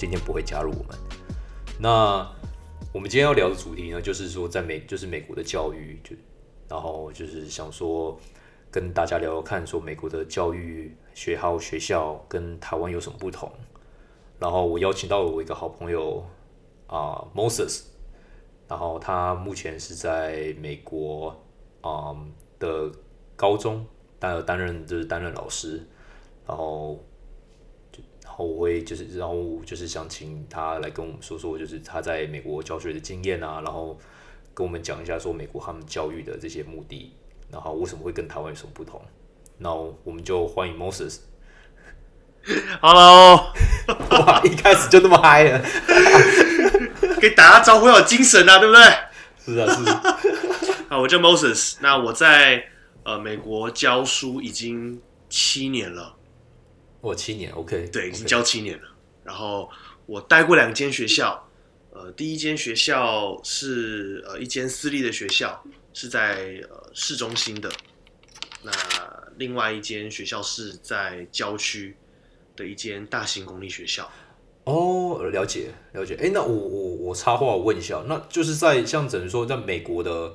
今天不会加入我们。那我们今天要聊的主题呢，就是说在美就是美国的教育，就然后就是想说跟大家聊聊看，说美国的教育学校学校跟台湾有什么不同。然后我邀请到了我一个好朋友啊，Moses，然后他目前是在美国啊的高中担担任就是担任老师，然后后我会就是然后就是想请他来跟我们说说，就是他在美国教学的经验啊，然后跟我们讲一下说美国他们教育的这些目的，然后为什么会跟台湾有什么不同。那我们就欢迎 Moses。Hello，哇，一开始就那么嗨了，给大家招呼有精神啊，对不对？是啊，是啊。啊，我叫 Moses，那我在呃美国教书已经七年了，我七年，OK，对，已经教七年了。然后我待过两间学校，呃，第一间学校是呃一间私立的学校，是在呃市中心的。那另外一间学校是在郊区的一间大型公立学校。哦，了解了解。哎，那我我我插话问一下，那就是在像等于说在美国的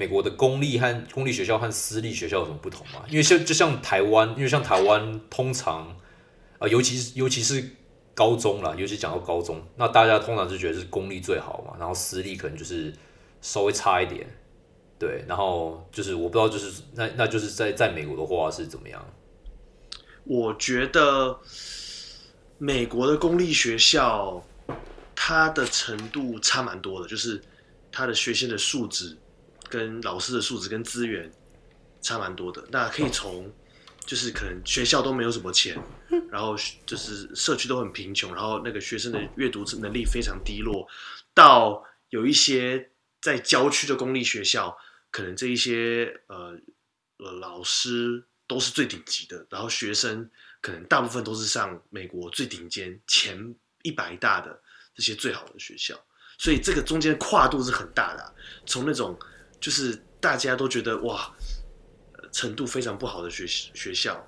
美国的公立和公立学校和私立学校有什么不同吗？因为像就像台湾，因为像台湾通常啊、尤其是尤其是高中啦，尤其讲到高中，那大家通常是觉得是公立最好嘛，然后私立可能就是稍微差一点。对，然后就是我不知道，就是那那就是在在美国的话是怎么样？我觉得美国的公立学校，它的程度差蛮多的，就是它的学生的素质、跟老师的素质、跟资源差蛮多的。那可以从就是可能学校都没有什么钱，然后就是社区都很贫穷，然后那个学生的阅读能力非常低落，到有一些在郊区的公立学校，可能这一些呃呃老师都是最顶级的，然后学生可能大部分都是上美国最顶尖前一百大的这些最好的学校，所以这个中间跨度是很大的啊、从那种就是大家都觉得哇，呃程度非常不好的学学校，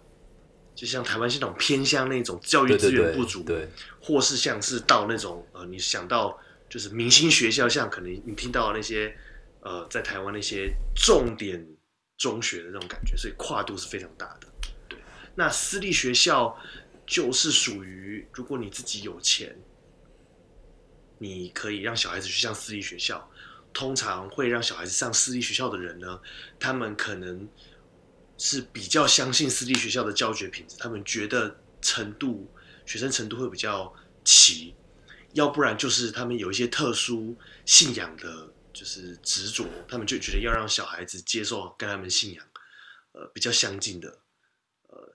就像台湾是那种偏向那种教育资源不足，对或是像是到那种呃，你想到就是明星学校，像可能你听到那些呃，在台湾那些重点中学的那种感觉，所以跨度是非常大的。对，那私立学校就是属于如果你自己有钱，你可以让小孩子去上私立学校。通常会让小孩子上私立学校的人呢，他们可能是比较相信私立学校的教学品质，他们觉得程度学生程度会比较齐，要不然就是他们有一些特殊信仰的，就是执着，他们就觉得要让小孩子接受跟他们信仰呃比较相近的呃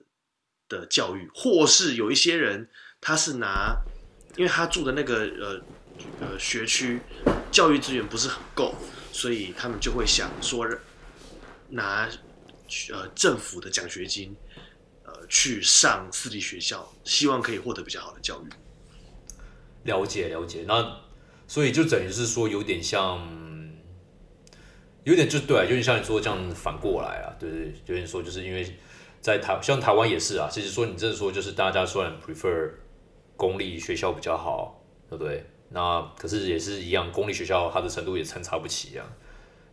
的教育，或是有一些人他是拿，因为他住的那个呃呃学区教育资源不是很够，所以他们就会想说拿呃政府的奖学金，呃去上私立学校，希望可以获得比较好的教育。了解了解，那所以就等于是说有点像，有点就对，有点像你说这样反过来啊，对对，有点说就是因为在台像台湾也是啊，其实说你真的说就是大家虽然 prefer 公立学校比较好，对不对？那可是也是一样，公立学校它的程度也参差不齐啊。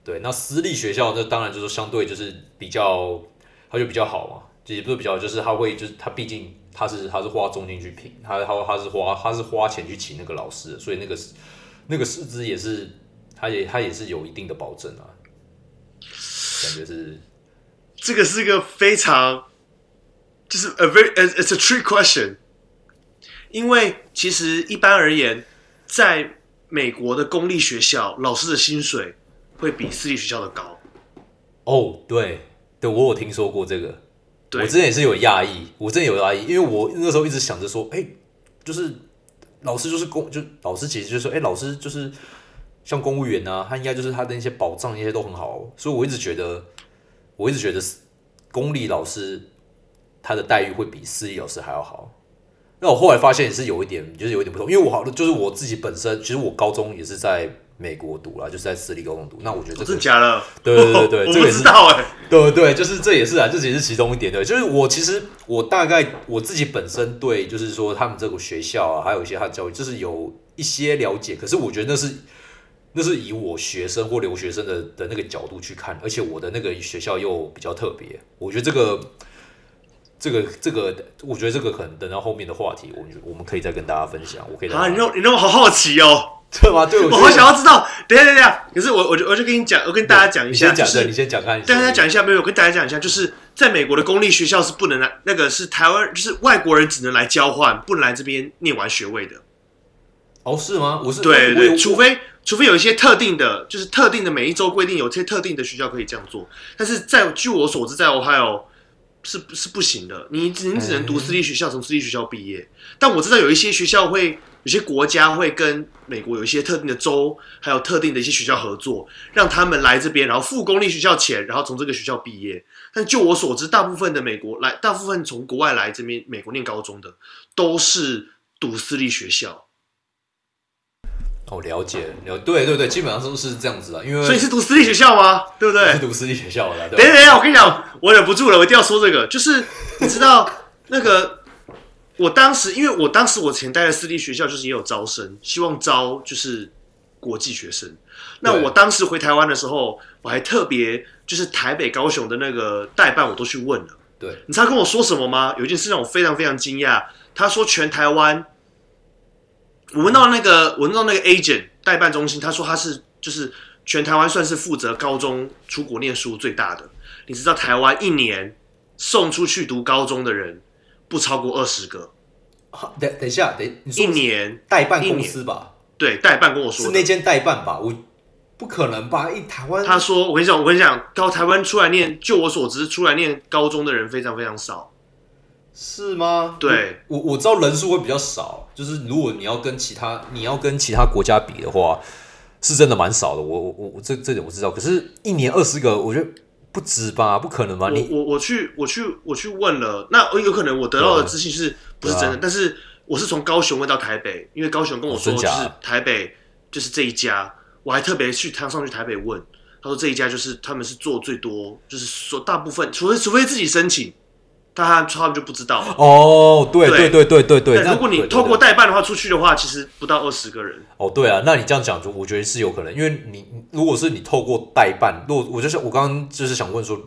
对，那私立学校那当然就是相对就是比较，它就比较好嘛，也不是比较，就是它会就是它毕竟它是它是花重金去评，它它它是花它是花钱去请那个老师，所以那个那个师资也是，它也它也是有一定的保证啊，感觉是这个是一个非常，就是 a very it's a trick question，因为其实一般而言，在美国的公立学校，老师的薪水会比私立学校的高。哦，对对，我有听说过这个，对我之前也是有压抑，我真的有压抑，因为我那时候一直想着说，哎、就是老师就是公，就老师其实就是说，哎、老师就是像公务员啊，他应该就是他的那些保障那些都很好，所以我一直觉得，我一直觉得公立老师他的待遇会比私立老师还要好。那我后来发现也是有一点，就是有一点不同，因为我好就是我自己本身，其实我高中也是在美国读啦，就是在私立高中读。那我觉得这个真的假的？对对对对，我不这个也是知道哎。对对，就是这也是啊，这也是其中一点对。就是我其实我大概我自己本身对，就是说他们这个学校啊，还有一些他的教育，就是有一些了解。可是我觉得那是那是以我学生或留学生的的那个角度去看，而且我的那个学校又比较特别。我觉得这个这个这个，我觉得这个可能等到后面的话题，我们我们可以再跟大家分享。我可以啊，你让你让我好好奇哦，对吗？对，我我好想要知道。等一下等一下，可是我我就我就跟你讲，我跟大家讲一下，你先讲，你先讲看。跟大家讲一下，没有，我跟大家讲一下，就是在美国的公立学校是不能来，那个是台湾，就是外国人只能来交换，不能来这边念完学位的。哦，是吗？我是对对，除非除非有一些特定的，就是特定的每一周规定，有些特定的学校可以这样做。但是在据我所知，在 Ohio 是是不行的，你只你只能读私立学校，从私立学校毕业。但我知道有一些学校会，有些国家会跟美国有一些特定的州，还有特定的一些学校合作，让他们来这边，然后付公立学校钱，然后从这个学校毕业。但就我所知，大部分的美国来，大部分从国外来这边美国念高中的，都是读私立学校。哦，了解，了，对对对，基本上都是这样子的，因为所以是读私立学校吗？对不对？是读私立学校的，对等一下等一下，我跟你讲，我忍不住了，我一定要说这个，就是 你知道那个，我当时因为我当时我前待的私立学校就是也有招生，希望招就是国际学生。那我当时回台湾的时候，我还特别就是台北、高雄的那个代办我都去问了。对，你知道跟我说什么吗？有一件事让我非常非常惊讶。他说全台湾，我问到那个我问到那个 agent 代办中心，他说他是就是全台湾算是负责高中出国念书最大的。你知道台湾一年送出去读高中的人不超过二十个，好等等一下，等一年代办公司吧，对代办跟我说是那间代办吧？我不可能吧？一台湾他说：“我跟你讲，我跟你讲，高台湾出来念，就我所知，出来念高中的人非常非常少。是吗？对我我知道人数会比较少，就是如果你要跟其他你要跟其他国家比的话，是真的蛮少的。我我我我这这点我知道，可是一年二十个，我觉得不止吧？不可能吧？你我我去我去我去问了，那有可能我得到的资讯是不是真的？啊但是我是从高雄问到台北，因为高雄跟我说就是台北就是这一家，我还特别去他上去台北问，他说这一家就是他们是做最多，就是说大部分除非除非自己申请，但他他们就不知道。哦，对对对对对对如果你透过代办的话，出去的话，其实不到二十个人。哦，对啊，那你这样讲就我觉得是有可能，因为你如果是你透过代办，如果我就是我刚刚就是想问说，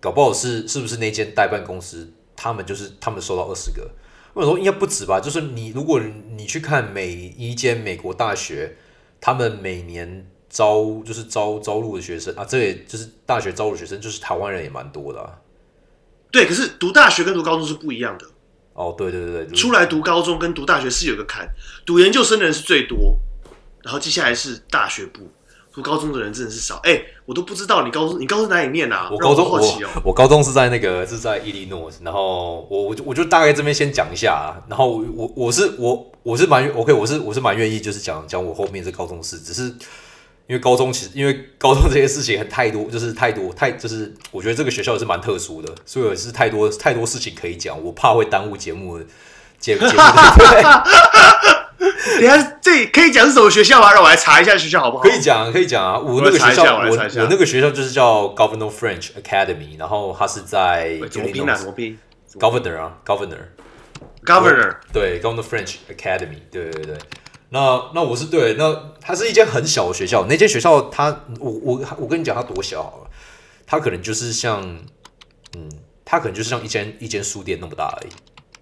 搞不好是是不是那间代办公司，他们就是他们收到二十个，我想说应该不止吧，就是你如果你去看每一间美国大学，他们每年招就是招招录的学生啊，这也就是大学招录学生，就是台湾人也蛮多的、啊。对，可是读大学跟读高中是不一样的。哦，对对对对，出来读高中跟读大学是有个坎，读研究生的人是最多，然后接下来是大学部，读高中的人真的是少。哎、我都不知道你高中你高中哪里念啊？我高中我。我高中是在那个是在伊利诺，然后我我就我就大概这边先讲一下啊，然后我我我是我我是蛮 OK，我是我是蛮愿意就是讲讲我后面这高中事，只是因为高中其实因为高中这些事情很太多，就是太多太就是我觉得这个学校是蛮特殊的，所以也是太多太多事情可以讲，我怕会耽误节目的节节目的对。等下这可以讲是什么学校吗？让我来查一下学校好不好？可以讲，可以讲啊！我那个学校，我我那个学校就是叫 Governor French Academy，然后它是在喂怎么拼啊？怎么拼 Governor 啊，Governor，？Governor 对，Governor French Academy，对对对。那那我是对，那它是一间很小的学校，那间学校它，我我我跟你讲它多小好了，它可能就是像，嗯，它可能就是像一间一间书店那么大而已，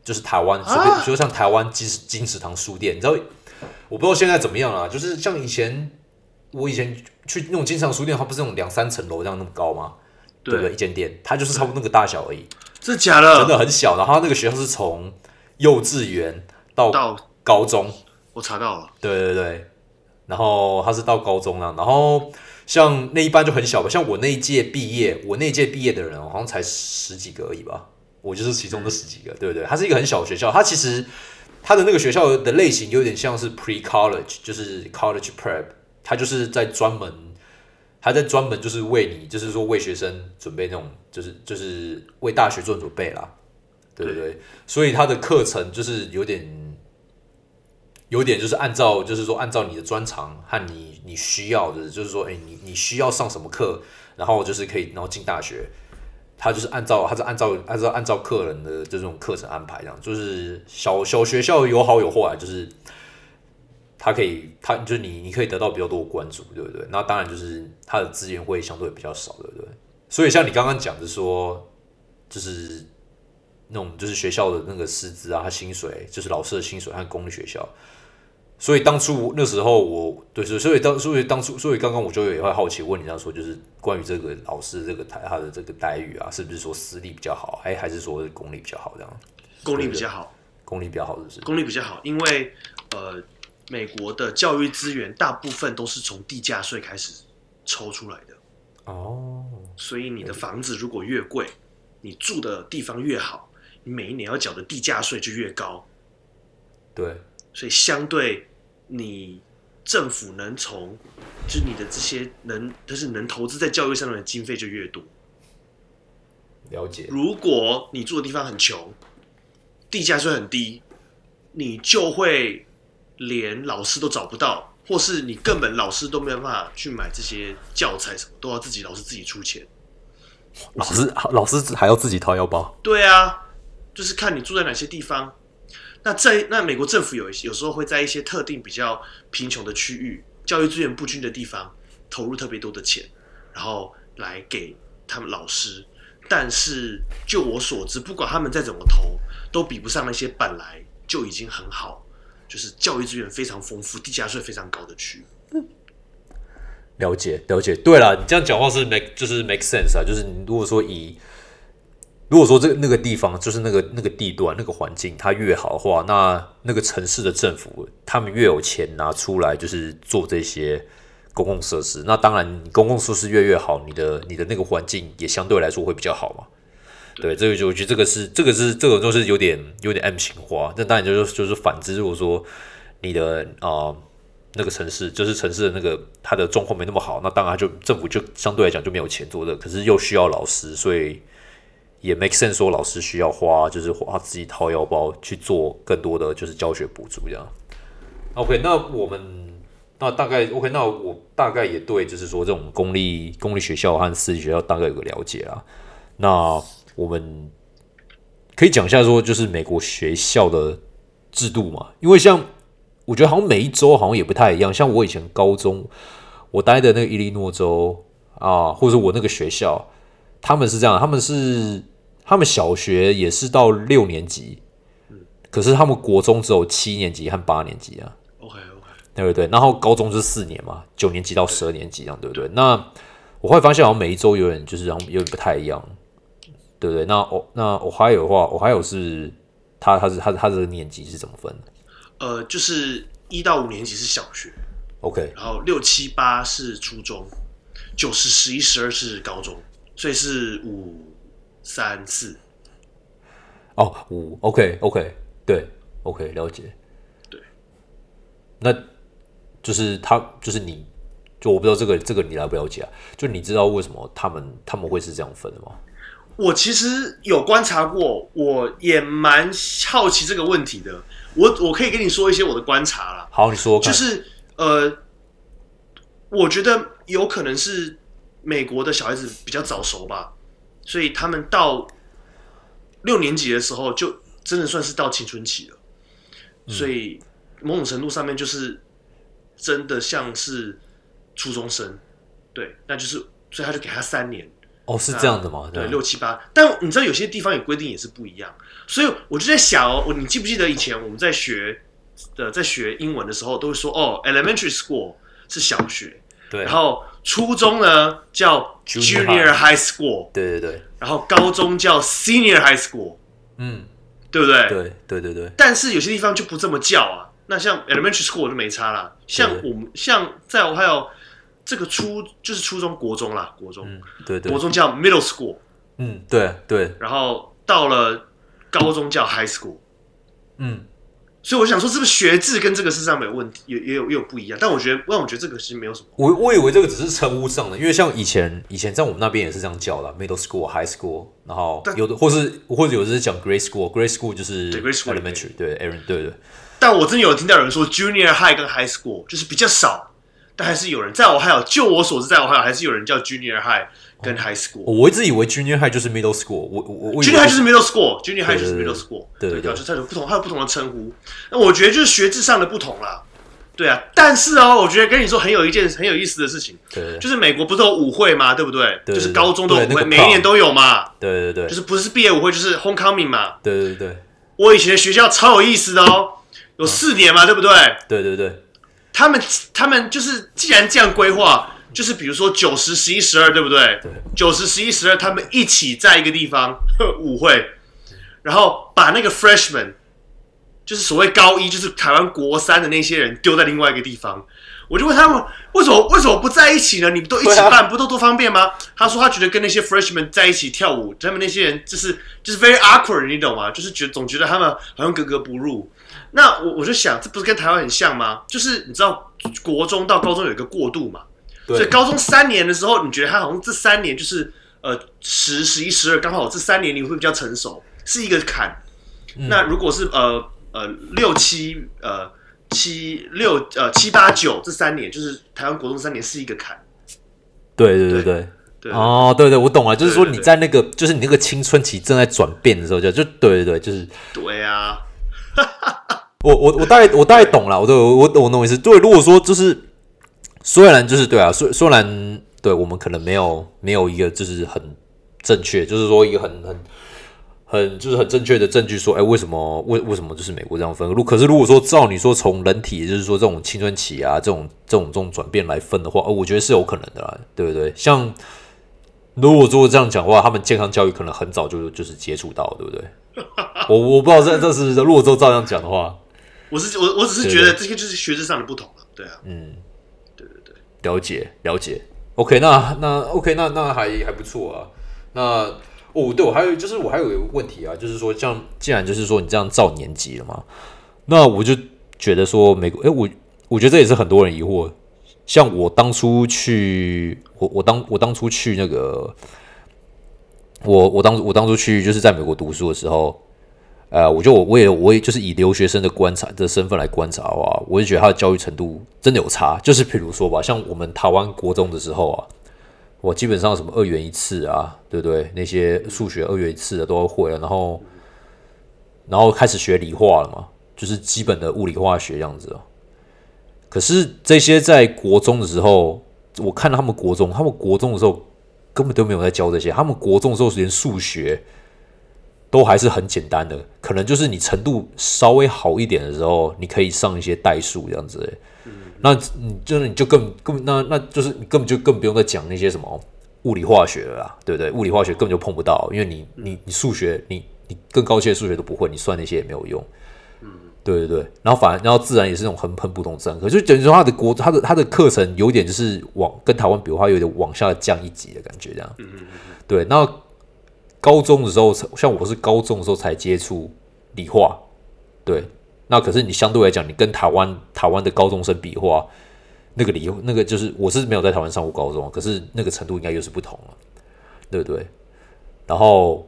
就是台湾随便，啊就像台湾金金石堂书店，你知道，我不知道现在怎么样啊，就是像以前我以前去那种金石堂书店，它不是那种两三层楼这样那么高吗？对不对？一间店，它就是差不多那个大小而已。真的假的？真的很小。然后他那个学校是从幼稚园到到高中，我查到了，对对对。然后他是到高中啊，然后像那一班就很小吧，像我那一届毕业，我那一届毕业的人好像才十几个而已吧，我就是其中的十几个，对不对？他是一个很小的学校，他其实他的那个学校的类型有点像是 pre college，就是 college prep，他就是在专门。他在专门就是为你，就是说为学生准备那种，就是就是为大学做准备啦。对不对？所以他的课程就是有点，有点就是按照，就是说按照你的专长和你你需要的，就是说，哎，你你需要上什么课，然后就是可以，然后进大学。他就是按照，他是按照，按照按照客人的这种课程安排，这样就是小小学校有好有坏，就是他可以，他就是你，你可以得到比较多关注，对不对？那当然就是他的资源会相对比较少，对不对？所以像你刚刚讲的说，就是那种就是学校的那个师资啊，他薪水就是老师的薪水和公立学校。所以当初那时候我对，所以当所以当初所以刚刚我就也会好奇问你，这样说就是关于这个老师这个台他的这个待遇啊，是不是说私立比较好，还还是说公立比较好这样？公立比较好，公立比较好是不是？公立比较好，因为呃，美国的教育资源大部分都是从地价税开始抽出来的哦，所以你的房子如果越贵，你住的地方越好，你每一年要缴的地价税就越高。对，所以相对。你政府能从，就是你的这些能，就是能投资在教育上面的经费就越多。了解。如果你住的地方很穷，地价税很低，你就会连老师都找不到，或是你根本老师都没有办法去买这些教材，什么都要自己老师自己出钱。老师老师还要自己掏腰包。对啊，就是看你住在哪些地方。那在那美国政府有有时候会在一些特定比较贫穷的区域、教育资源不均的地方投入特别多的钱，然后来给他们老师。但是就我所知，不管他们再怎么投，都比不上那些本来就已经很好，就是教育资源非常丰富、地价税非常高的区。了解，了解。对了，你这样讲话是 make 就是 make sense 啊，就是你如果说以。如果说这个那个地方就是那个那个地段那个环境它越好的话，那那个城市的政府他们越有钱拿出来就是做这些公共设施，那当然公共设施越越好，你的你的那个环境也相对来说会比较好嘛。对，这个就我觉得这个是这个是这个就是有点有点 M 型化，那当然就是就是反之，如果说你的啊那个城市就是城市的那个它的状况没那么好，那当然就政府就相对来讲就没有钱做的，可是又需要老师，所以。也 make sense，说老师需要花，就是花自己掏腰包去做更多的就是教学补助这样。OK，那我们那大概 OK，那我大概也对，就是说这种公立公立学校和私立学校大概有个了解啦。那我们可以讲一下说，就是美国学校的制度嘛，因为像我觉得好像每一周好像也不太一样。像我以前高中我待的那个伊利诺州啊，或者我那个学校，他们是这样，他们是。他们小学也是到六年级，可是他们国中只有七年级和八年级啊。OK OK，对不对？然后高中是四年嘛，九年级到十二年级这样，对不对？那我会发现好像每一周有点就是然后有点不太一样，对不对？那我那我还有的话，我还有是他他是他他这个年级是怎么分的？呃，就是一到五年级是小学，OK，然后六七八是初中，九十十一十二是高中，所以是五。三四，哦，五，OK OK，对，OK，了解，对，那就是他，就是你，就我不知道这个这个你了不了解啊？就你知道为什么他们他们会是这样分的吗？我其实有观察过，我也蛮好奇这个问题的。我我可以跟你说一些我的观察了。好，你说，就是呃，我觉得有可能是美国的小孩子比较早熟吧。所以他们到六年级的时候，就真的算是到青春期了。所以某种程度上面，就是真的像是初中生，对，那就是，所以他就给他三年。哦，是这样的吗？对，六七八。但你知道有些地方有规定也是不一样，所以我就在想哦，你记不记得以前我们在学的在学英文的时候，都会说哦，elementary school 是小学。对，然后初中呢叫 junior high school，对对对，然后高中叫 senior high school，嗯，对不对？对对对对。但是有些地方就不这么叫啊。那像 elementary school 就没差啦。像我们像在我还有这个初就是初中国中啦，国中，对对，国中叫 middle school，嗯，对对。然后到了高中叫 high school，嗯，所以我想说，是不是学制跟这个事实上没有问题，也也有也有不一样？但我觉得，让我觉得这个其实没有什么。我我以为这个只是称呼上的，因为像以前以前在我们那边也是这样叫的，middle school、high school，然后有的或是或者有的是讲 grade school，grade school 就是 elementary，对 Aaron，对对。但我真的有听到有人说 junior high 跟 high school 就是比较少，但还是有人在我还有，就我所知，在我还有还是有人叫 junior high 跟 high school。我一直以为 junior high 就是 middle school，我我我 junior high 就是 middle school，junior high 就是 middle school，对对，就它有不同，它有不同的称呼。那我觉得就是学制上的不同啦，对啊。但是哦，我觉得跟你说很有一件很有意思的事情，对，就是美国不是有舞会吗？对不对？对，就是高中的舞会，每一年都有嘛。对对对，就是不是毕业舞会就是 homecoming 嘛。对对对，我以前的学校超有意思的哦。有四年嘛，对不对？对对对，他们他们就是既然这样规划，就是比如说九十十一十二，对不对？对，九十十一十二，他们一起在一个地方舞会，然后把那个 freshman，就是所谓高一，就是台湾国三的那些人丢在另外一个地方。我就问他们，为什么为什么不在一起呢？你们都一起办，不都多方便吗？他说他觉得跟那些 freshman 在一起跳舞，他们那些人就是就是 very awkward，你懂吗？就是觉总觉得他们好像格格不入。那我我就想，这不是跟台湾很像吗？就是你知道，国中到高中有一个过渡嘛，所以高中三年的时候，你觉得他好像这三年就是呃十、十一、十二，刚好这三年你会比较成熟，是一个坎。那如果是呃呃六七呃。七六呃七八九这三年就是台湾国中三年是一个坎，对对对对。对。哦对对我懂了，就是说你在那个就是你那个青春期正在转变的时候就就对对对就是对啊，我我我大概我大概懂了，我我我我懂意思。对，如果说就是虽然就是对啊，虽虽然对我们可能没有没有一个就是很正确，就是说一个很很。很就是很正确的证据说，哎，为什么为为什么就是美国这样分？如可是如果说照你说从人体，就是说这种青春期啊，这种这种这种转变来分的话，哦，我觉得是有可能的啦，对不对？像如果说这样讲话，他们健康教育可能很早就就是接触到，对不对？我我不知道这这是如果说照这样讲的话，我是我我只是觉得这些就是学制上的不同了，对啊，嗯，了解了解，OK，那那 OK，那那还还不错啊，那。哦，对，我还有就是我还有一个问题啊，就是说，像既然就是说你这样照年级了嘛，那我就觉得说美国，哎，我我觉得这也是很多人疑惑。像我当初去，我我当我当初去那个，我我当我当初去就是在美国读书的时候，呃，我就我我也我也就是以留学生的观察的身份来观察的话，我就觉得他的教育程度真的有差。就是比如说吧，像我们台湾国中的时候啊。我基本上什么二元一次啊，对不对？那些数学二元一次的都会了，然后，然后开始学理化了嘛，就是基本的物理化学这样子啊。可是这些在国中的时候，我看他们国中，他们国中的时候根本都没有在教这些，他们国中的时候连数学都还是很简单的，可能就是你程度稍微好一点的时候，你可以上一些代数这样子。那你就是你就更更那那就是你根本就更不用再讲那些什么物理化学了啦，对不对？物理化学根本就碰不到，因为你你你数学你你更高阶的数学都不会，你算那些也没有用。嗯，对对对。然后反而然后自然也是那种很很普通自然科，就等于说他的国他的他的课程有点就是往跟台湾比的话，有点往下降一级的感觉这样。嗯嗯嗯。对，那高中的时候，像我是高中的时候才接触理化，对。那可是你相对来讲，你跟台湾台湾的高中生比的话，那个理那个就是我是没有在台湾上过高中，可是那个程度应该又是不同了，对不对？然后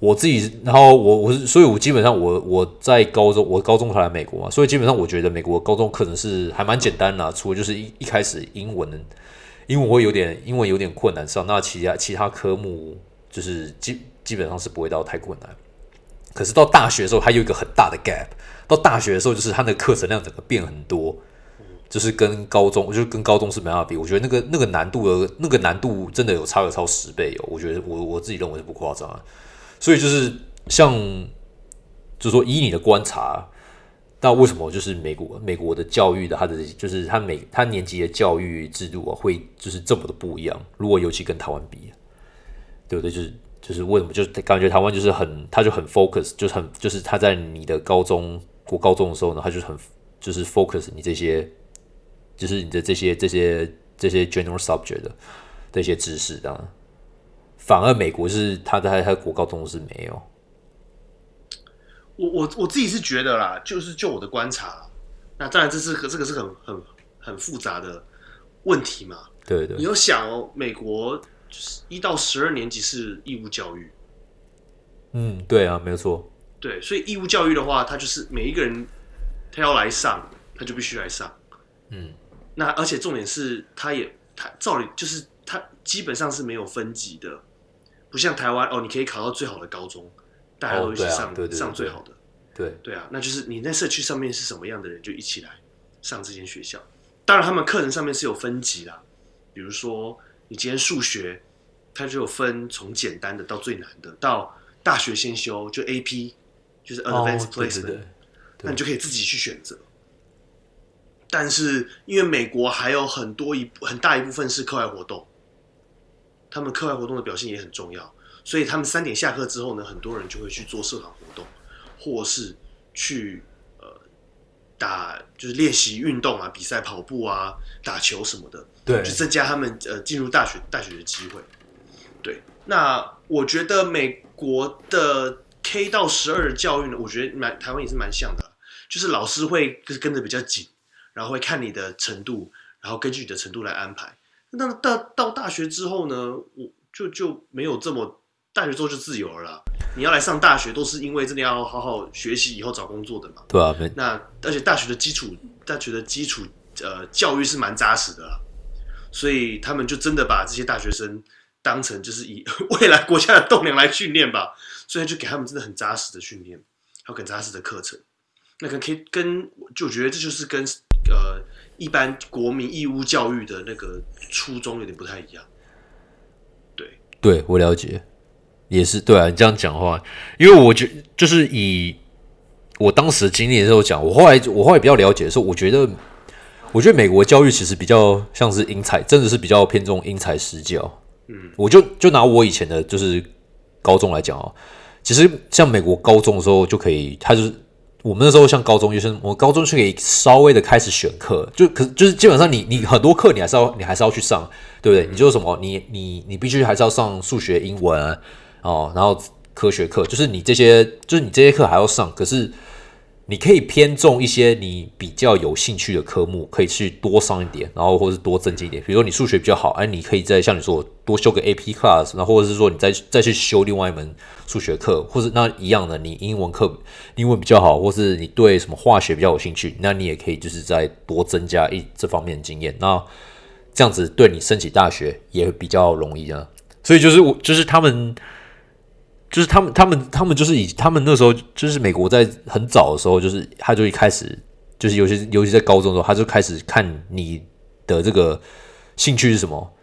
我自己，然后我我是，所以我基本上我我在高中，我高中才来美国嘛，所以基本上我觉得美国高中可能是还蛮简单的，除了就是一一开始英文英文会有点英文有点困难上，那其他其他科目就是基基本上是不会到太困难。可是到大学的时候，它有一个很大的 gap。到大学的时候，就是他的课程量整个变很多，就是跟高中，就是跟高中是没办法比。我觉得那个那个难度的，那个难度真的有差了超十倍哦。我觉得我我自己认为是不夸张。所以就是像，就是说以你的观察，那为什么就是美国美国的教育的他的就是他每他年级的教育制度啊，会就是这么的不一样？如果尤其跟台湾比，对不对？就是就是为什么？就是感觉台湾就是很，他就很 focus，就是很就是他在你的高中。国高中的时候呢，他就是很就是 focus 你这些，就是你的这些这些这些 general subject 的这些知识，这样。反而美国是他在他国高中是没有。我我我自己是觉得啦，就是就我的观察啦，那当然这是这个是很很很复杂的问题嘛。对对你，要想哦，美国就是一到十二年级是义务教育，嗯，对啊，没有错，对，所以义务教育的话，他就是每一个人他要来上，他就必须来上。嗯，那而且重点是，他也他照理就是他基本上是没有分级的，不像台湾哦，你可以考到最好的高中，大家都一起哦啊上、上最好的。对，对啊，那就是你在社区上面是什么样的人，就一起来上这间学校。当然，他们课程上面是有分级啦，比如说你今天数学，它就有分从简单的到最难的，到大学先修就 AP，就是 Advanced Placement，、那你就可以自己去选择。但是因为美国还有很多一很大一部分是课外活动，他们课外活动的表现也很重要，所以他们三点下课之后呢，很多人就会去做社团活动，或是去呃打就是练习运动啊，比赛跑步啊，打球什么的，对去增加他们呃进入大学大学的机会。对，那我觉得美国的 K 到十二的教育呢，我觉得蛮台湾也是蛮像的，就是老师会就是跟的比较紧，然后会看你的程度，然后根据你的程度来安排。那到到大学之后呢，我就就没有这么大学之后就自由了啦。你要来上大学，都是因为真的要好好学习，以后找工作的嘛。对啊，那而且大学的基础，大学的基础呃教育是蛮扎实的啦，所以他们就真的把这些大学生当成就是以 未来国家的栋梁来训练吧，所以就给他们真的很扎实的训练，还有很扎实的课程。那个可以跟就觉得这就是跟呃一般国民义务教育的那个初衷有点不太一样。对对我了解，也是对啊。你这样讲话，因为我觉就是以我当时经历的时候讲，我后来我后来比较了解的时候，我觉得我觉得美国教育其实比较像是因材，真的是比较偏重因材施教。嗯，我就就拿我以前的就是高中来讲哦，其实像美国高中的时候就可以，他就是我们那时候像高中就是我高中是可以稍微的开始选课，就可就是基本上你你很多课你还是要你还是要去上，对不对？你就是什么你你你必须还是要上数学、英文哦，然后科学课，就是你这些就是你这些课还要上，可是你可以偏重一些你比较有兴趣的科目，可以去多上一点，然后或是多增进一点。比如说你数学比较好，哎，你可以再像你说多修个 AP class，然后或者是说你再再去修另外一门数学课，或是那一样的，你英文课英文比较好，或是你对什么化学比较有兴趣，那你也可以就是再多增加一这方面的经验。那这样子对你申请大学也比较容易啊。所以就是我就是他们。就是他们，他们，他们就是以他们那时候，就是美国在很早的时候，就是他就一开始，就是尤其尤其在高中的时候，他就开始看你的这个兴趣是什么，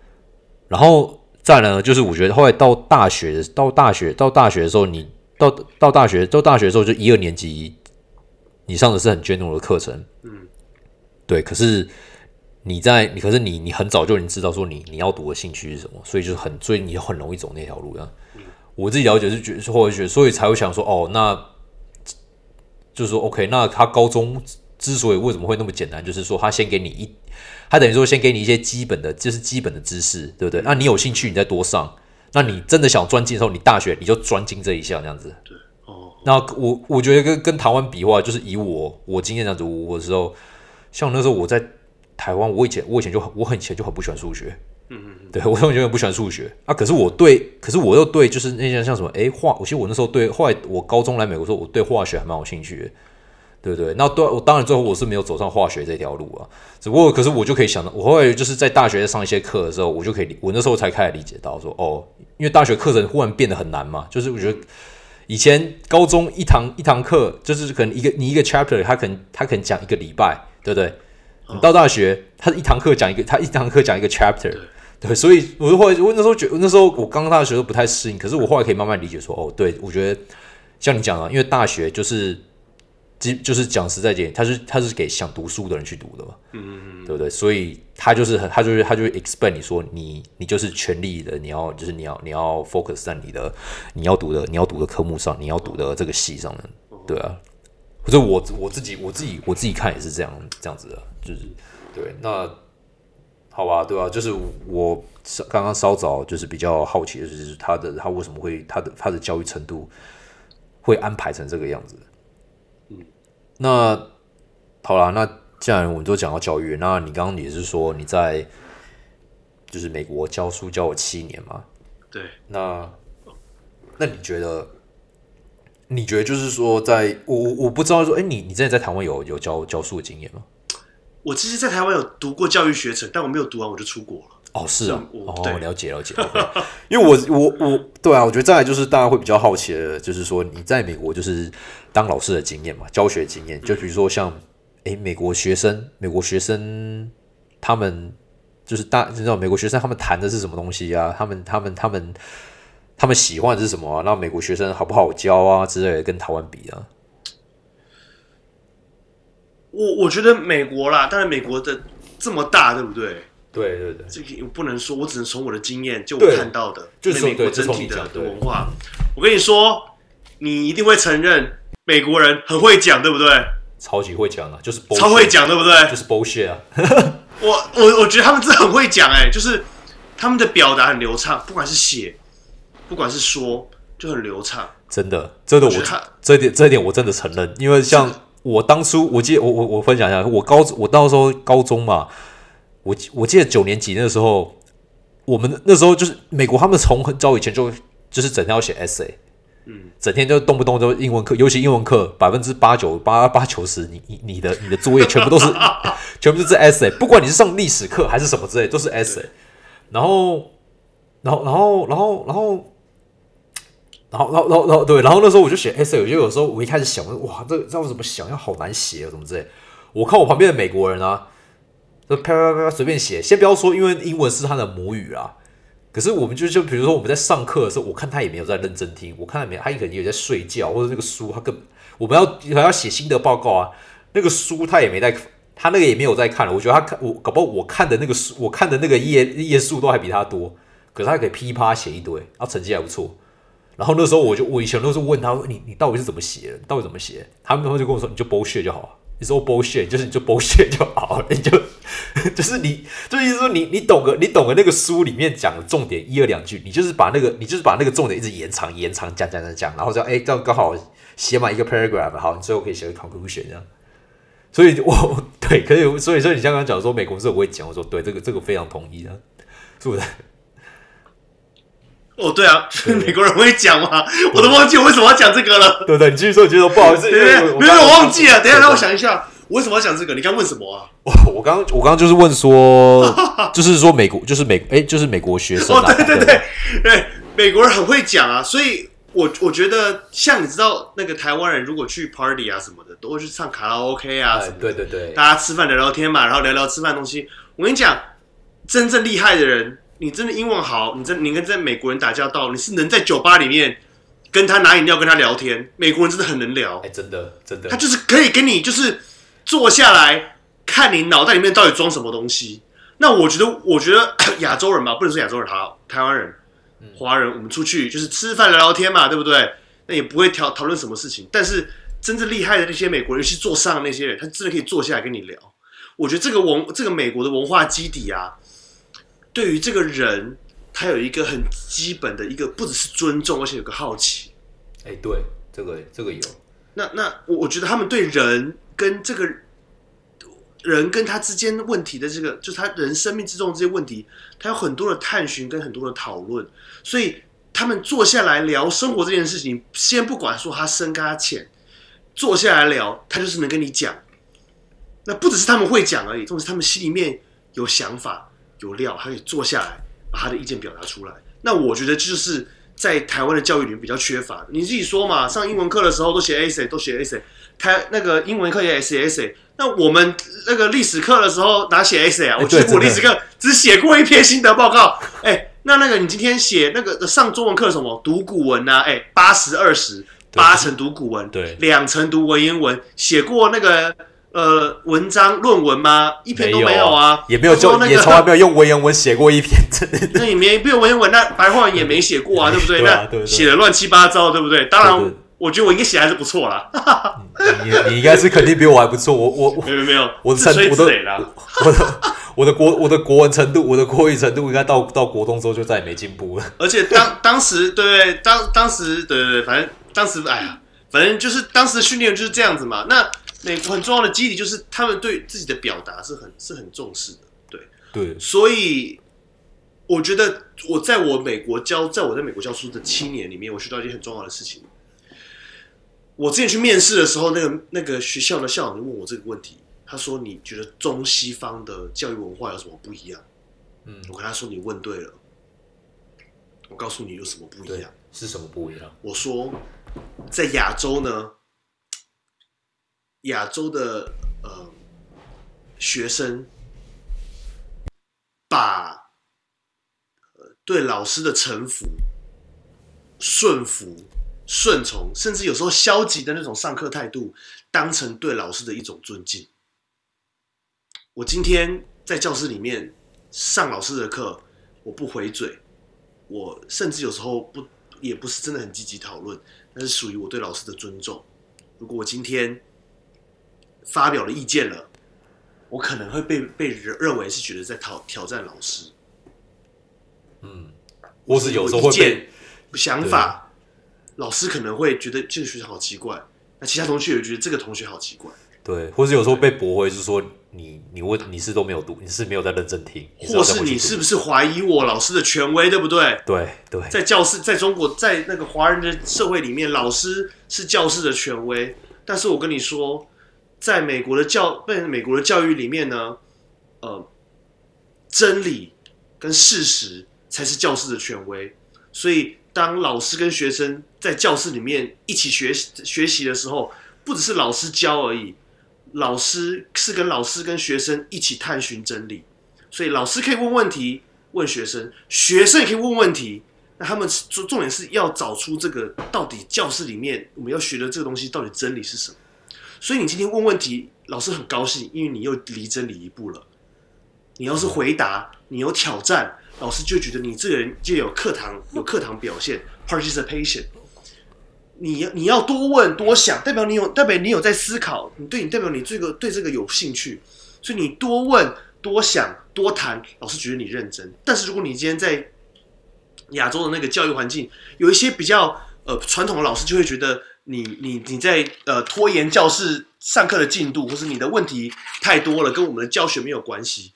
然后再来呢，就是我觉得后来到大学，到大学，到大学的时候，你到到大学，到大学的时候，就一二年级，你上的是很 general 的课程，嗯，对，可是你在你，可是你你很早就已经知道说你你要读的兴趣是什么，所以就是很，所以你很容易走那条路啊。我自己了解是觉得，或者觉得，所以才会想说，哦，那就是说，OK，那他高中之所以为什么会那么简单，就是说他先给你一，他等于说先给你一些基本的，就是基本的知识，对不对？那你有兴趣，你再多上。那你真的想专精的时候，你大学你就专精这一项，这样子。对，哦，那我我觉得跟跟台湾比的话，就是以我我经验这样子，我的时候，像那时候我在台湾，我以前我以前就很我很以前就很不喜欢数学，嗯嗯嗯，对我永远不喜欢数学啊。可是我对，可是我又对，就是那些像什么，诶，化，我其实我那时候对，后来我高中来美国时候，我对化学还蛮有兴趣的，对不对？那对，我当然最后我是没有走上化学这条路啊，只不过可是我就可以想到，我后来就是在大学上一些课的时候，我就可以理，我那时候才开始理解到说，哦，因为大学课程忽然变得很难嘛，就是我觉得。以前高中一堂一堂课就是可能一个你一个 chapter，他可能他可能讲一个礼拜，对不对？你到大学，他一堂课讲一个，他一堂课讲一个 chapter，对，所以我就后来我那时候觉得那时候我刚刚大学都不太适应，可是我后来可以慢慢理解说，哦，对我觉得像你讲的，因为大学就是基就是讲实在点，他是他是给想读书的人去读的嘛，嗯对不对？所以他就是他就是他就会 expect 你说你你就是全力的，你要就是你要你要 focus 在你的你要读的你要读的科目上，你要读的这个系上面，对啊。或者我我自己我自己我自己看也是这样这样子的，就是对那好吧，对吧、就是我稍刚刚稍早就是比较好奇的就是他的他为什么会他的他的教育程度会安排成这个样子，嗯，那好啦，那既然我们都讲到教育，那你刚刚也是说你在就是美国教书教了七年嘛？对，那那你觉得？你觉得就是说在，我我我不知道说，哎，你你之前在台湾有有教教书的经验吗？我其实，在台湾有读过教育学程，但我没有读完我就出国了。哦，是啊，我哦，了解了解。因为我我我对啊，我觉得再来就是大家会比较好奇的，就是说你在美国就是当老师的经验嘛，教学经验，就比如说像哎，美国学生，美国学生他们就是大，你知道美国学生他们谈的是什么东西啊？他们他们他们。他们喜欢的是什么？那美国学生好不好教啊之类的，跟台湾比啊？我我觉得美国啦，当然美国的这么大，对不对？对对对，这个不能说，我只能从我的经验，就我看到的，就是美国整体的文化。我跟你说，你一定会承认美国人很会讲，对不对？超级会讲啊，就是超会讲，对不对？就是 bullshit 啊！我我我觉得他们真的很会讲，哎，就是他们的表达很流畅，不管是写。不管是说就很流畅，真的，真的，我这点这一点我真的承认，因为像我当初，我记得我我我分享一下，我高我到时候高中嘛，我我记得九年级那时候，我们那时候就是美国，他们从很早以前就就是整天要写 essay，嗯，整天就动不动就英文课，尤其英文课百分之八九八八九十，你你你的你的作业全部都是 全部都是 essay，不管你是上历史课还是什么之类，都是 essay，然后然后然后然后然后。然后，然后，然后，然后，对，然后那时候我就写 essay，我就有时候我一开始想，哇，这这我怎么想，要好难写啊，怎么之类。我看我旁边的美国人啊，就啪啪啪随便写，先不要说，因为英文是他的母语啊。可是我们就就比如说我们在上课的时候，我看他也没有在认真听，我看他没，他可能也在睡觉，或者那个书他更，我们要还要写心得报告啊，那个书他也没在，他那个也没有在看。我觉得他看我搞不好我看的那个书，我看的那个页页数都还比他多，可是他可以噼啪写一堆，然后成绩还不错。然后那时候我就我以前都是问他说你你到底是怎么写的？到底怎么写？他们就跟我说你就 bullshit 就好，你说 bullshit 就是你就 bullshit 就好，你就就是你就意思说你你懂个你懂个那个书里面讲的重点一二两句，你就是把那个你就是把那个重点一直延长延长讲讲讲讲，然后这样哎这样刚好写满一个 paragraph，好，你最后可以写个 conclusion 这样。所以我 对可以，所以说你刚刚讲说美国是我会讲，我说对这个这个非常同意的，是不是？哦，对啊，美国人会讲吗？我都忘记我为什么要讲这个了。对对，你继续说，继续说，不好意思，没有没有，我忘记了。等一下，让我想一下，我为什么要讲这个？你刚问什么啊？我我刚我刚刚就是问说，就是说美国，就是美，哎，就是美国学生。哦，对对对对，美国人很会讲啊，所以我我觉得，像你知道，那个台湾人如果去 party 啊什么的，都会去唱卡拉 OK 啊什么。对对对，大家吃饭聊聊天嘛，然后聊聊吃饭东西。我跟你讲，真正厉害的人。你真的英文好，你真你跟在美国人打交道，你是能在酒吧里面跟他拿饮料跟他聊天。美国人真的很能聊，哎，真的真的，他就是可以跟你就是坐下来看你脑袋里面到底装什么东西。那我觉得，我觉得 亚洲人吧，不能说亚洲人，好，台湾人、华人，我们出去就是吃饭聊聊天嘛，对不对？那也不会讨讨论什么事情。但是真正厉害的那些美国人，尤其坐上的那些人，他真的可以坐下来跟你聊。我觉得这个文，这个美国的文化基底啊。对于这个人，他有一个很基本的一个，不只是尊重，而且有个好奇。哎，对，这个这个有。那那我我觉得他们对人跟这个人跟他之间问题的这个，就是他人生命之中这些问题，他有很多的探寻跟很多的讨论。所以他们坐下来聊生活这件事情，先不管说他深跟他浅，坐下来聊，他就是能跟你讲。那不只是他们会讲而已，重点是他们心里面有想法。有料，他可以坐下来把他的意见表达出来。那我觉得就是在台湾的教育里面比较缺乏的。你自己说嘛，上英文课的时候都写 essay，都写 essay。台那个英文课也写 essay。那我们那个历史课的时候哪写 essay 啊？我记得我历史课只写过一篇心得报告。哎，那那个你今天写那个上中文课什么读古文呐？哎，八十二十，八成读古文，对，两成读文言文。写过那个。呃，文章论文吗？一篇都没有啊，也没有就也从来没有用文言文写过一篇。那你没没有文言文，那白话文也没写过啊，对不对？那写的乱七八糟，对不对？当然，我觉得我应该写还是不错啦。你你应该是肯定比我还不错。我我没有没有，我的程度我的 我的我的国我的国文程度，我的国语程度应该到到国中之后就再也没进步了。而且当当时对当当时对对对，反正当时哎呀。反正就是当时的训练就是这样子嘛。那美国很重要的基底就是他们对自己的表达是很是很重视的，对。对，所以我觉得我在我美国教，在我在美国教书的七年里面，我学到一件很重要的事情。我之前去面试的时候，那个那个学校的校长就问我这个问题，他说：“你觉得中西方的教育文化有什么不一样？”嗯，我跟他说：“你问对了。”我告诉你有什么不一样。，是什么不一样？我说，在亚洲呢，亚洲的呃学生把呃对老师的臣服、顺服、顺从，甚至有时候消极的那种上课态度，当成对老师的一种尊敬。我今天在教室里面上老师的课，我不回嘴，我甚至有时候不也不是真的很积极讨论，那是属于我对老师的尊重。如果我今天发表了意见了，我可能会被被认认为是觉得在挑挑战老师，嗯，或是有时候会意见被想法，老师可能会觉得这个学生好奇怪，那其他同学也觉得这个同学好奇怪，对，或是有时候被驳回，就是说你你问你是都没有读，你是没有在认真听，或是你是不是怀疑我老师的权威，对不对？对对在教室，在中国，在那个华人的社会里面，老师是教室的权威。但是我跟你说，在美国的教，在美国的教育里面呢，呃，真理跟事实才是教师的权威。所以，当老师跟学生在教室里面一起学习学习的时候，不只是老师教而已，老师是跟老师跟学生一起探寻真理。所以，老师可以问问题，问学生，学生也可以问问题。那他们重重点是要找出这个到底教室里面我们要学的这个东西到底真理是什么。所以你今天问问题，老师很高兴，因为你又离真理一步了。你要是回答，你有挑战，老师就觉得你这个人就有课堂 有课堂表现 participation。你你要多问多想，代表你有代表你有在思考，你对你代表你这个对这个有兴趣，所以你多问多想多谈，老师觉得你认真。但是如果你今天在亚洲的那个教育环境，有一些比较呃传统的老师就会觉得你你你在呃拖延教室上课的进度，或是你的问题太多了，跟我们的教学没有关系。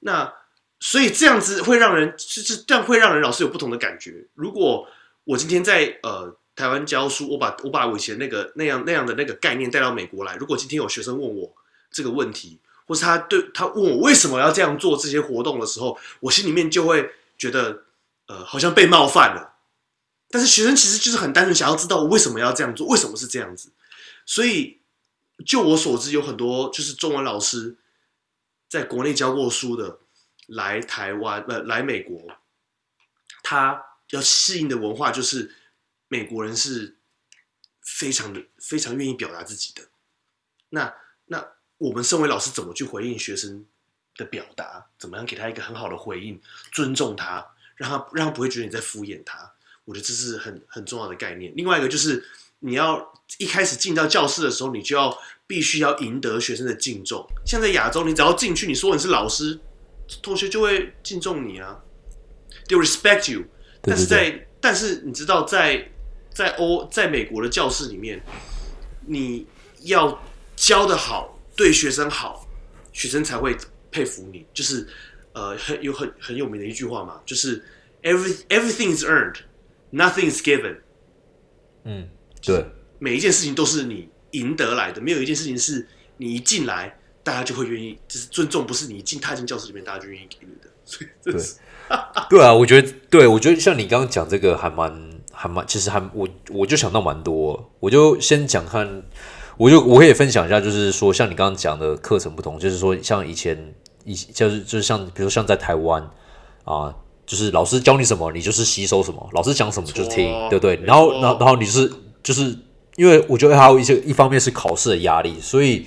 那所以这样子会让人就是这样会让人老师有不同的感觉。如果我今天在呃台湾教书，我把我把我以前那个那样那样的那个概念带到美国来，如果今天有学生问我这个问题，或是他对他问我为什么要这样做这些活动的时候，我心里面就会觉得呃好像被冒犯了。但是学生其实就是很单纯想要知道我为什么要这样做，为什么是这样子。所以就我所知，有很多就是中文老师在国内教过书的，来台湾呃来美国，他要适应的文化就是美国人是非常的非常愿意表达自己的。那那我们身为老师，怎么去回应学生的表达？怎么样给他一个很好的回应？尊重他，让他让他不会觉得你在敷衍他。我觉得这是很很重要的概念。另外一个就是你要一开始进到教室的时候，你就要必须要赢得学生的敬重。像在亚洲，你只要进去，你说你是老师，同学就会敬重你啊，they respect you。但是在但是你知道在在欧在美国的教室里面，你要教的好，对学生好，学生才会佩服你。就是呃很有很很有名的一句话嘛，就是 every everything is earned, nothing is given。嗯，对每一件事情都是你赢得来的，没有一件事情是你一进来大家就会愿意，就是尊重不是你一进踏进教室里面大家就愿意给你的。所以这是 对啊，我觉得对我觉得像你刚刚讲这个还蛮还蛮，其实还我我就想到蛮多，我就先讲看，我就我可以分享一下，就是说像你刚刚讲的课程不同，就是说像以前以就是就是像比如说像在台湾啊。就是老师教你什么，你就是吸收什么；老师讲什么就听，对不对？然后，然后，然后你就是就是，因为我觉得还有一些一方面是考试的压力，所以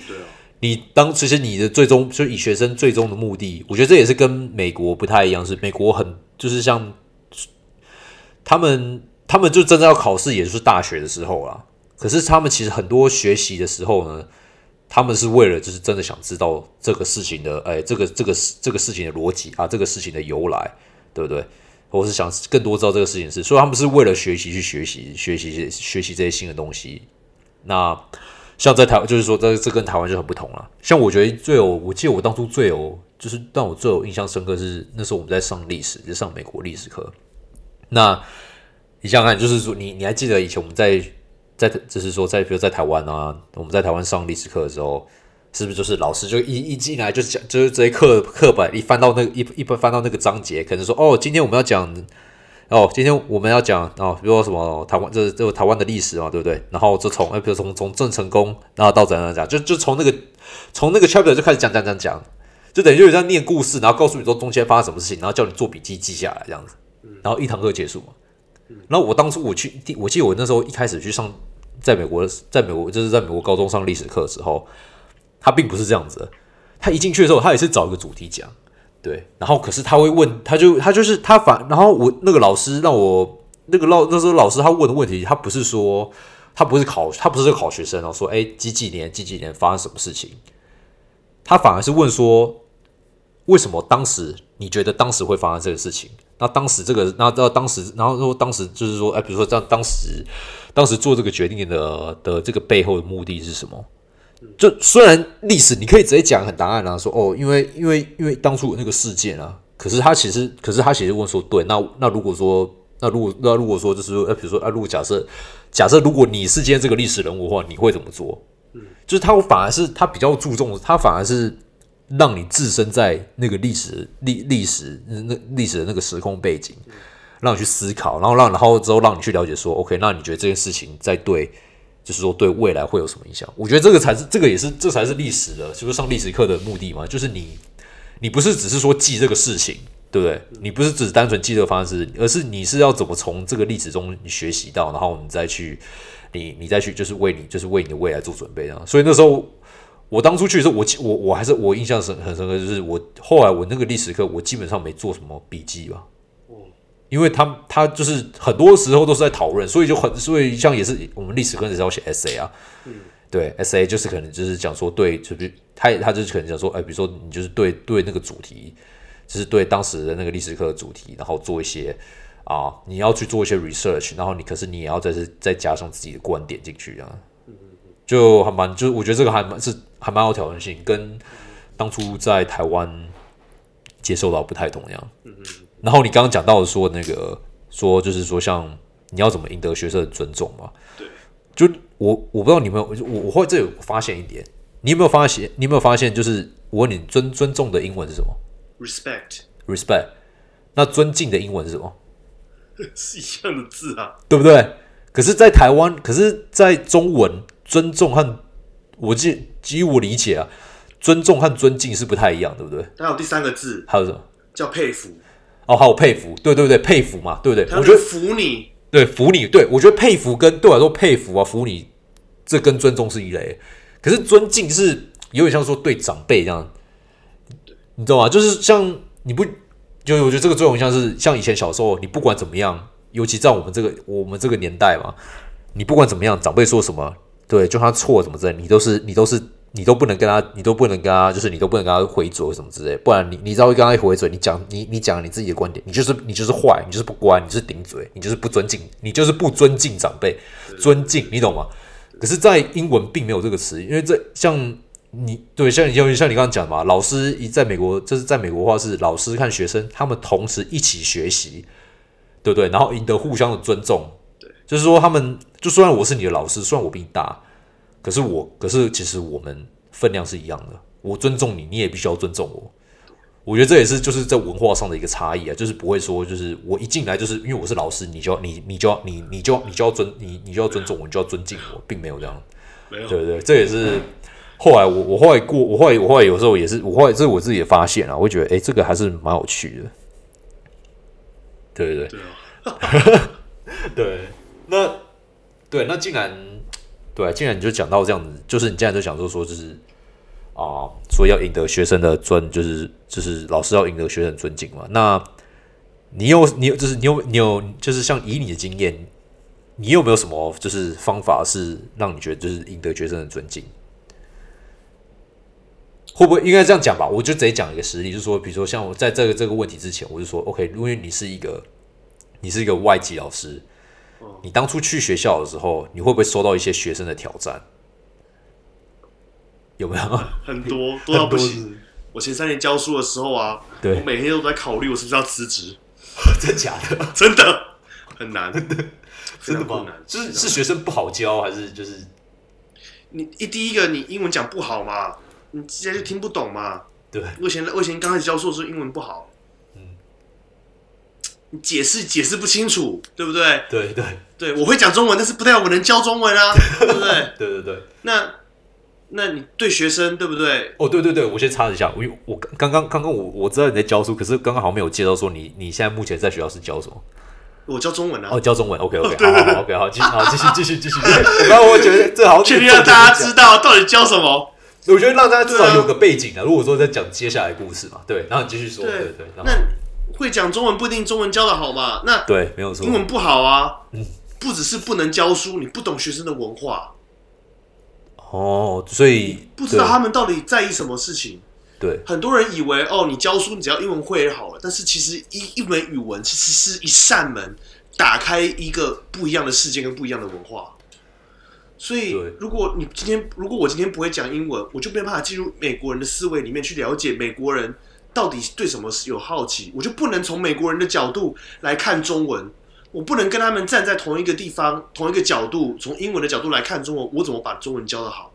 你当其实你的最终就以学生最终的目的，我觉得这也是跟美国不太一样，是美国很就是像他们他们就真的要考试，也就是大学的时候啦。可是他们其实很多学习的时候呢，他们是为了就是真的想知道这个事情的，哎，这个这个这个事情的逻辑啊，这个事情的由来，对不对？或是想更多知道这个事情是，所以他们是为了学习去学习，学习学习这些新的东西那像在台，就是说这这跟台湾就很不同了。像我觉得最有，我记得我当初最有，就是让我最有印象深刻是那时候我们在上历史，就上美国历史课。那你想想看，就是说你你还记得以前我们在在就是说在比如在台湾啊，我们在台湾上历史课的时候，是不是就是老师就一一进来就是讲，就是这些课课本一翻到那一一翻到那个章节，可能说哦，今天我们要讲。哦，今天我们要讲哦，比如说什么台湾，这这台湾的历史嘛，对不对？然后就从，哎，比如从从郑成功，然后到怎样讲，就就从那个从那个 chapter 就开始讲讲讲讲，就等于就是在念故事，然后告诉你说中间发生什么事情，然后叫你做笔记记下来这样子，然后一堂课结束嘛。然后我当初我去，我记得我那时候一开始去上，在美国，在美国就是在美国高中上历史课的时候，他并不是这样子，他一进去的时候，他也是找一个主题讲。对，然后可是他会问，他就他就是他反，然后我那个老师让我那个老那时候老师他问的问题，他不是说他不是考他不是考学生哦，说哎几几年几几年发生什么事情，他反而是问说为什么当时你觉得当时会发生这个事情？那当时这个那到当时然后说当时就是说哎，比如说这样当时当时做这个决定的的这个背后的目的是什么？就虽然历史你可以直接讲很答案啊，说哦，因为因为因为当初有那个事件啊，可是他其实可是他其实问说，对，那那如果说那如果那如果说就是呃，比如说啊，如果假设假设如果你是今天这个历史人物的话，你会怎么做？嗯，就是他反而是他比较注重，他反而是让你置身在那个历史历历史那历史的那个时空背景，让你去思考，然后让然后之后让你去了解说，OK，那你觉得这件事情在对？就是说，对未来会有什么影响？我觉得这个才是，这个也是，这才是历史的，就是上历史课的目的嘛。就是你，你不是只是说记这个事情，对不对？你不是只单纯记这个方式，而是你是要怎么从这个历史中你学习到，然后你再去，你你再去，就是为你，就是为你的未来做准备啊。所以那时候我当初去的时候，我我我还是我印象深很深刻，就是我后来我那个历史课，我基本上没做什么笔记吧。因为他他就是很多时候都是在讨论，所以就很所以像也是我们历史课也是要写 S A 啊，嗯，对 S A 就是可能就是讲说对，就比他他就是可能讲说，哎，比如说你就是对对那个主题，就是对当时的那个历史课的主题，然后做一些啊，你要去做一些 research，然后你可是你也要再是再加上自己的观点进去啊，就还蛮就是我觉得这个还蛮是还蛮有挑战性，跟当初在台湾接受到不太同样，嗯嗯。然后你刚刚讲到的说那个说就是说像你要怎么赢得学生的尊重嘛？对，就我我不知道你有没有我我会这有发现一点，你有没有发现你有没有发现就是我问你尊尊重的英文是什么？respect respect，那尊敬的英文是什么？是一样的字啊，对不对？可是，在台湾，可是在中文尊重和我记基于我理解啊，尊重和尊敬是不太一样，对不对？还有第三个字，还有什么叫佩服？哦，还有佩服，对对对，佩服嘛，对不对？我觉得服你，对服你，对我觉得佩服跟对我来说佩服啊，服你，这跟尊重是一类。可是尊敬是有点像说对长辈这样，你知道吗？就是像你不，就我觉得这个作用像是像以前小时候，你不管怎么样，尤其在我们这个我们这个年代嘛，你不管怎么样，长辈说什么，对，就他错什么之类，你都是你都是。你都不能跟他，你都不能跟他，就是你都不能跟他回嘴什么之类，不然你你知道会跟他回嘴，你讲你你讲你自己的观点，你就是你就是坏，你就是不乖，你就是顶嘴，你就是不尊敬，你就是不尊敬长辈，尊敬你懂吗？可是，在英文并没有这个词，因为这像你对像你像像你刚刚讲嘛，老师一在美国，就是在美国话是老师看学生，他们同时一起学习，对不对？然后赢得互相的尊重，对，就是说他们就虽然我是你的老师，虽然我比你大。可是我，可是其实我们分量是一样的。我尊重你，你也必须要尊重我。我觉得这也是就是在文化上的一个差异啊，就是不会说就是我一进来就是因为我是老师，你就要你你就要你你就你就要尊你你就要尊重我，你就要尊敬我，并没有这样。没有，对对，这也是后来我我后来过我后来我后来有时候也是我后来这是我自己的发现啊，我会觉得哎，这个还是蛮有趣的。对对对，对，那对那竟然。对，既然你就讲到这样子，就是你既然就讲说说，就是啊，说要赢得学生的尊，就是就是老师要赢得学生尊敬嘛。那你有你有就是你有你有就是像以你的经验，你有没有什么就是方法是让你觉得就是赢得学生的尊敬？会不会应该这样讲吧？我就直接讲一个实例，就是说，比如说像我在这个这个问题之前，我就说，OK，因为你是一个你是一个外籍老师。哦你当初去学校的时候，你会不会收到一些学生的挑战？有没有？很多多到不很行。我前三年教书的时候啊，对我每天都在考虑我是不是要辞职，真假的？真的很难，真的吗常困难？。就是是学生不好教，还是就是你一第一个你英文讲不好嘛，你直接就听不懂嘛。对我以前我以前刚开始教书的时候英文不好，嗯你解释解释不清楚，对不对？对对对，我会讲中文，但是不代表我能教中文啊，对不对？对对对？那那你对学生对不对？哦，对对对，我先插一下，我我刚刚刚刚我我知道你在教书，可是刚刚好像没有介绍说你你现在目前在学校是教什么？我教中文啊，哦，教中文，OK OK，好好好，OK 好，继续好继续继续继续。我刚刚我觉得这好像确定让大家知道到底教什么。我觉得让大家至少有个背景啊。如果说在讲接下来故事嘛，对，然后你继续说，对对，然后那会讲中文不一定中文教的好嘛？那对，没有错，英文不好啊，嗯不只是不能教书，你不懂学生的文化，哦，所以不知道他们到底在意什么事情。对很多人以为哦，你教书你只要英文会就好了，但是其实一一门语文其实是一扇门，打开一个不一样的世界跟不一样的文化。所以，如果你今天如果我今天不会讲英文，我就没办法进入美国人的思维里面去了解美国人到底对什么有好奇，我就不能从美国人的角度来看中文，我不能跟他们站在同一个地方、同一个角度，从英文的角度来看中文，我怎么把中文教的好？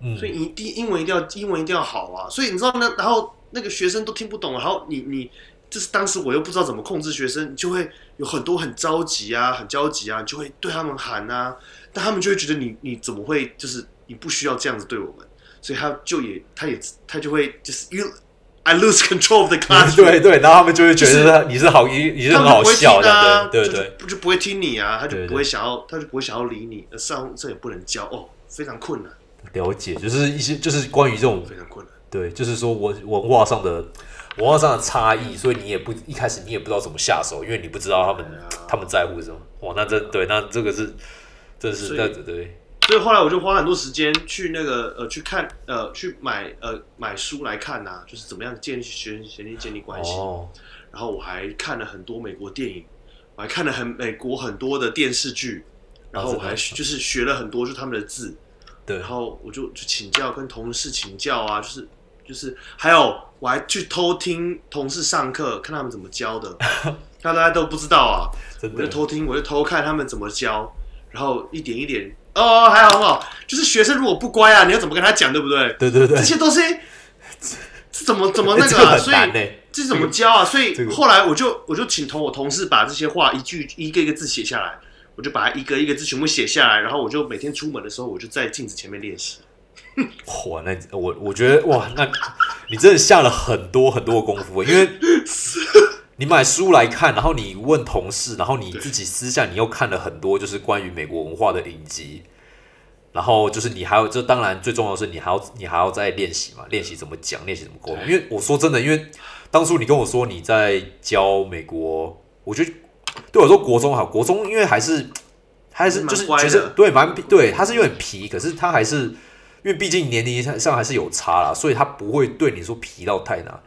嗯所以你第英文一定要英文一定要好啊！所以你知道呢，然后那个学生都听不懂，然后你你就是当时我又不知道怎么控制学生，你就会有很多很着急啊，很焦急啊，你就会对他们喊啊，但他们就会觉得你你怎么会就是你不需要这样子对我们，所以他就也他也他就会就是 you I lose control of the classroom，对对，然后他们就会觉得你是好，你你是很好笑的，啊，对对。对，就不会听你啊，他就不会想要，他就不会想要理你，那上这也不能教哦，非常困难，了解，就是一些就是关于这种非常困难。对，就是说文文化上的文化上的差异，所以你也不一开始你也不知道怎么下手，因为你不知道他们、啊。他们在乎什么。哇，那这对，那这个是这是那对所以后来我就花很多时间去那个呃去看呃去买呃买书来看呐、就是怎么样建立学学建立建立关系。哦，然后我还看了很多美国电影，我还看了很美国很多的电视剧，然后我还就是学了很多就是他们的字，对。然后我就去请教跟同事请教啊，就是就是还有我还去偷听同事上课，看他们怎么教的，大家都不知道啊。我就偷听，我就偷看他们怎么教，然后一点一点，哦，还好很好。就是学生如果不乖啊，你要怎么跟他讲，对不对？对对对这，些都是这怎么 怎么那个、啊，很所以。这怎么教啊？所以后来我就我就请同我同事把这些话一句一个一个字写下来，我就把它一个一个字全部写下来，然后我就每天出门的时候，我就在镜子前面练习。哇，那我我觉得哇，那你真的下了很多很多的功夫，因为 你买书来看，然后你问同事，然后你自己私下你又看了很多就是关于美国文化的影集，然后就是你还有，这当然最重要的是你还要你还要再练习嘛，练习怎么讲，练习怎么沟通。因为我说真的，因为当初你跟我说你在教美国，我觉得对我说国中好，国中因为还是还是就是蛮乖的学生对蛮对，他是有点皮，可是他还是因为毕竟年龄上还是有差啦，所以他不会对你说皮到太难。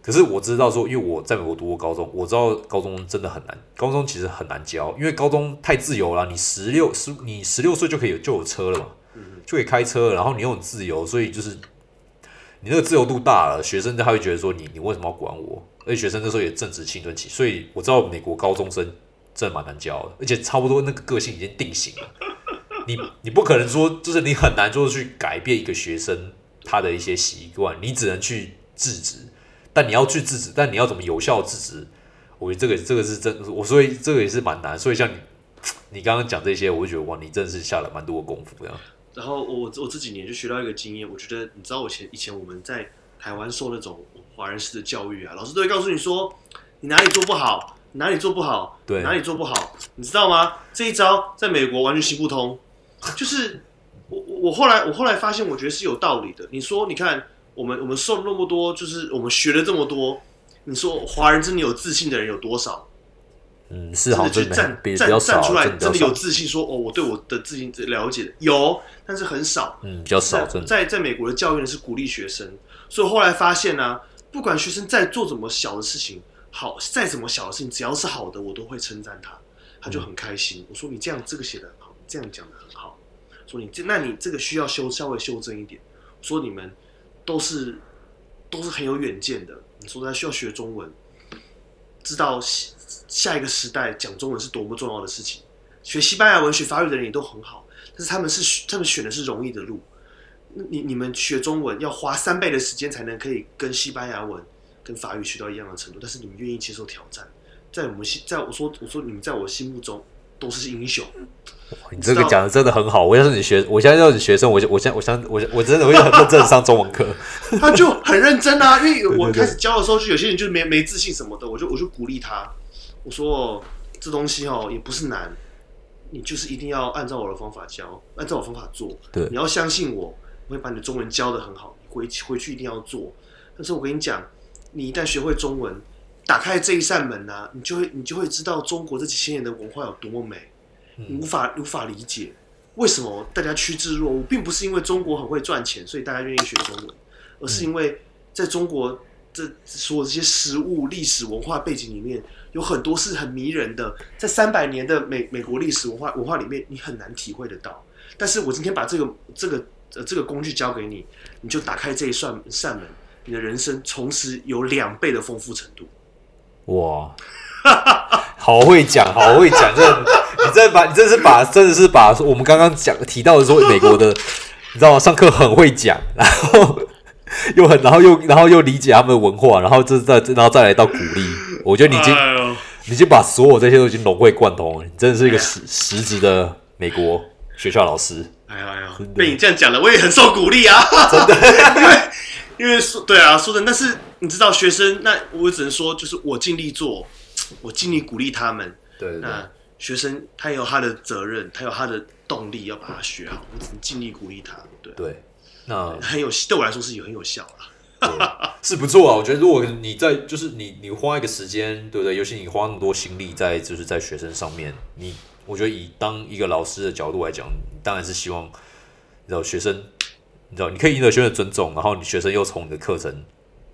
可是我知道说，因为我在美国读过高中，我知道高中真的很难，高中其实很难教，因为高中太自由了。你十六十你十六岁就可以有就有车了嘛，就可以开车了，然后你又很自由，所以就是你那个自由度大了，学生他会觉得说你你为什么要管我？而且学生那时候也正值青春期，所以我知道美国高中生真的蛮难教的，而且差不多那个个性已经定型了。你你不可能说，就是你很难就是去改变一个学生他的一些习惯，你只能去制止。但你要去制止，但你要怎么有效制止？我觉得这个这个是真，我所以这个也是蛮难。所以像你你刚刚讲这些，我就觉得哇，你真的是下了蛮多的功夫这样。然后我我这几年就学到一个经验，我觉得你知道我前以前我们在台湾受那种华人式的教育啊，老师都会告诉你说你哪里做不好，你哪里做不好，对哪里做不好，你知道吗？这一招在美国完全行不通。就是我我我后来我后来发现，我觉得是有道理的。你说你看我们我们受了那么多，就是我们学了这么多，你说华人真的有自信的人有多少？嗯，是好真的的去站站站出来，真的有自信说哦，我对我的自信了解的有，但是很少。嗯，比较少，真的。在在美国的教育呢是鼓励学生，所以后来发现呢、不管学生在做怎么小的事情，好再怎么小的事情，只要是好的，我都会称赞他。他就很开心。我说你这样这个写的很好，这样讲的很好。说你这那你这个需要修稍微修正一点。说你们都是都是很有远见的。你说他需要学中文，知道下一个时代讲中文是多么重要的事情。学西班牙文、学法语的人也都很好，但是他们是他们选的是容易的路。你你们学中文要花三倍的时间才能可以跟西班牙文、跟法语学到一样的程度，但是你们愿意接受挑战，在我们心，在我说我说你们在我心目中都是英雄。你这个讲的真的很好，我要是你学，我现在要是学生，我我现我想我我真的会很认真上中文课。他就很认真啊，因为我开始教的时候，就有些人就是没没自信什么的，我就我就鼓励他，我说这东西哦也不是难，你就是一定要按照我的方法教，按照我方法做。对，你要相信我，我会把你的中文教的很好，回回去一定要做。但是我跟你讲，你一旦学会中文，打开这一扇门啊，你就会你就会知道中国这几千年的文化有多么美。你无法无法理解为什么大家趋之若鹜，并不是因为中国很会赚钱，所以大家愿意学中文，而是因为在中国这所有这些食物、历史文化背景里面，有很多是很迷人的，在三百年的美美国历史文化文化里面，你很难体会得到。但是我今天把这个这个呃这个工具交给你，你就打开这一扇扇门，你的人生从此有两倍的丰富程度。哇！好会讲，好会讲，这你这把，你这是把，真的是把我们刚刚讲提到的说美国的，你知道吗？上课很会讲，然后又很，然后又，然后又理解他们的文化，然后这再，然后再来到鼓励，我觉得你已经，你已经把所有这些都已经融会贯通了，你真的是一个实实质的美国学校老师。哎呀哎呀，被你这样讲了，我也很受鼓励啊，真的，因为因为说对啊，说的，但是你知道学生，那我只能说，就是我尽力做。我尽力鼓励他们。对，那学生他有他的责任，他有他的动力要把它学好。我只能尽力鼓励他。对对，那很有对我来说是有很有效了，是不错啊。我觉得如果你在就是你你花一个时间，对不对？尤其你花那么多心力在就是在学生上面，你我觉得以当一个老师的角度来讲，当然是希望你知道学生，你知道你可以赢得学生的尊重，然后你学生又从你的课程。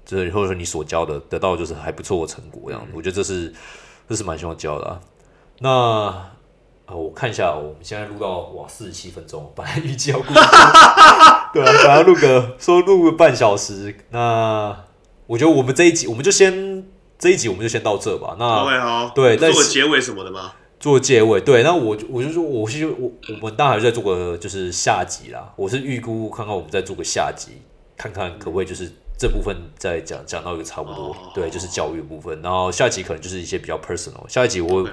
就是或者说你所教的得到就是还不错的成果，这样我觉得这是这是蛮需要教的啊。那啊，我看一下，我们现在录到哇四十七分钟，本来预计要录，对啊，本来录个说录个半小时。那我觉得我们这一集我们就先这一集我们就先到这吧。那好，对，做结尾什么的吗？做结尾，对。那我我就说，我其实我我们当然还是在做个就是下集啦。我是预估看看我们再做个下集，看看可不可以就是。这部分再讲讲到一个差不多，对，就是教育部分。然后下集可能就是一些比较 personal。下一集我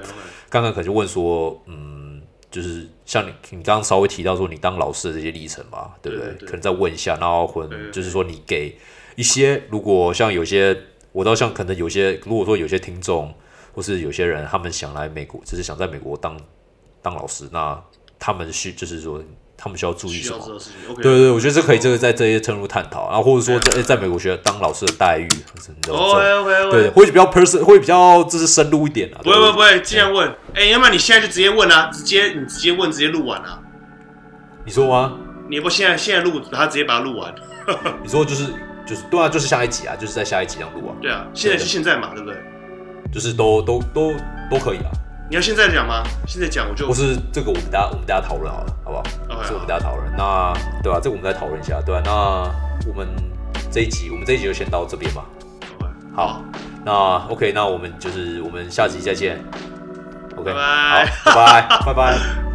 刚刚可能就问说，嗯，就是像你你刚刚稍微提到说你当老师的这些历程嘛，对不对？可能再问一下，然后或就是说你给一些，如果像有些，我倒像可能有些，如果说有些听众或是有些人他们想来美国，只是想在美国当当老师，那他们需就是说。他们需要注意什么？对对对，我觉得这可以，这个在这些深入探讨，然后或者说在在美国学当老师的待遇，对，会比较 person，会比较就是深入一点啊。不会不会不会，尽量问。哎，要不然你现在就直接问啊，直接你直接问，直接录完啊。你说吗？你不现在现在录，他直接把它录完。你说就是就是对啊，就是下一集啊，就是在下一集这样录啊。对啊，现在是现在嘛，对不对？就是都都都都可以啊。你要现在讲吗？现在讲我就不是这个，我们大家我们大家讨论好了，好不好？是我们大家讨论。那对吧？这个我们再讨论一下，对吧？那我们这一集，我们这一集就先到这边吧。好，那 OK，那我们就是我们下集再见。OK，好，拜拜，拜拜。